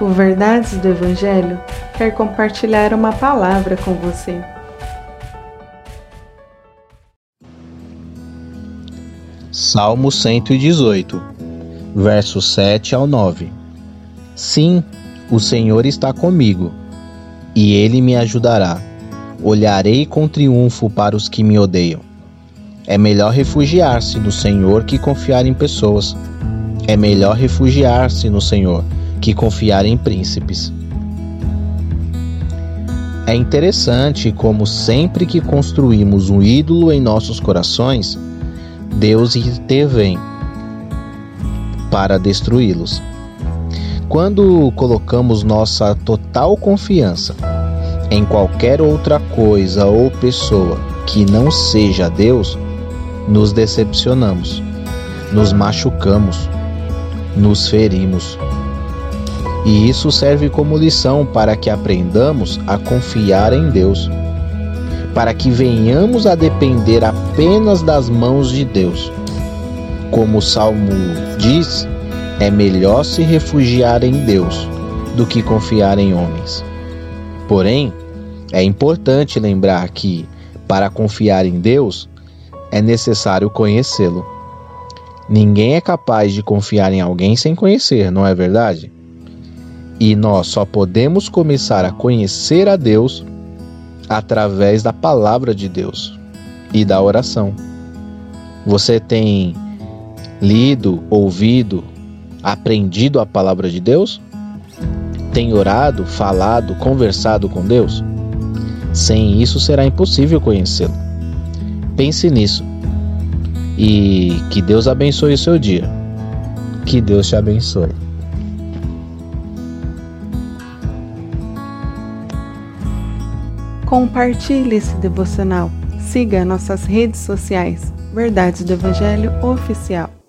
O Verdades do Evangelho quer compartilhar uma palavra com você. Salmo 118, versos 7 ao 9. Sim, o Senhor está comigo, e ele me ajudará. Olharei com triunfo para os que me odeiam. É melhor refugiar-se no Senhor que confiar em pessoas. É melhor refugiar-se no Senhor que confiar em príncipes. É interessante como sempre que construímos um ídolo em nossos corações, Deus intervém para destruí-los. Quando colocamos nossa total confiança em qualquer outra coisa ou pessoa que não seja Deus, nos decepcionamos, nos machucamos, nos ferimos. E isso serve como lição para que aprendamos a confiar em Deus, para que venhamos a depender apenas das mãos de Deus. Como o Salmo diz, é melhor se refugiar em Deus do que confiar em homens. Porém, é importante lembrar que, para confiar em Deus, é necessário conhecê-lo. Ninguém é capaz de confiar em alguém sem conhecer, não é verdade? E nós só podemos começar a conhecer a Deus através da palavra de Deus e da oração. Você tem lido, ouvido, aprendido a palavra de Deus? Tem orado, falado, conversado com Deus? Sem isso será impossível conhecê-lo. Pense nisso. E que Deus abençoe o seu dia. Que Deus te abençoe. Compartilhe esse devocional. Siga nossas redes sociais. Verdades do Evangelho Oficial.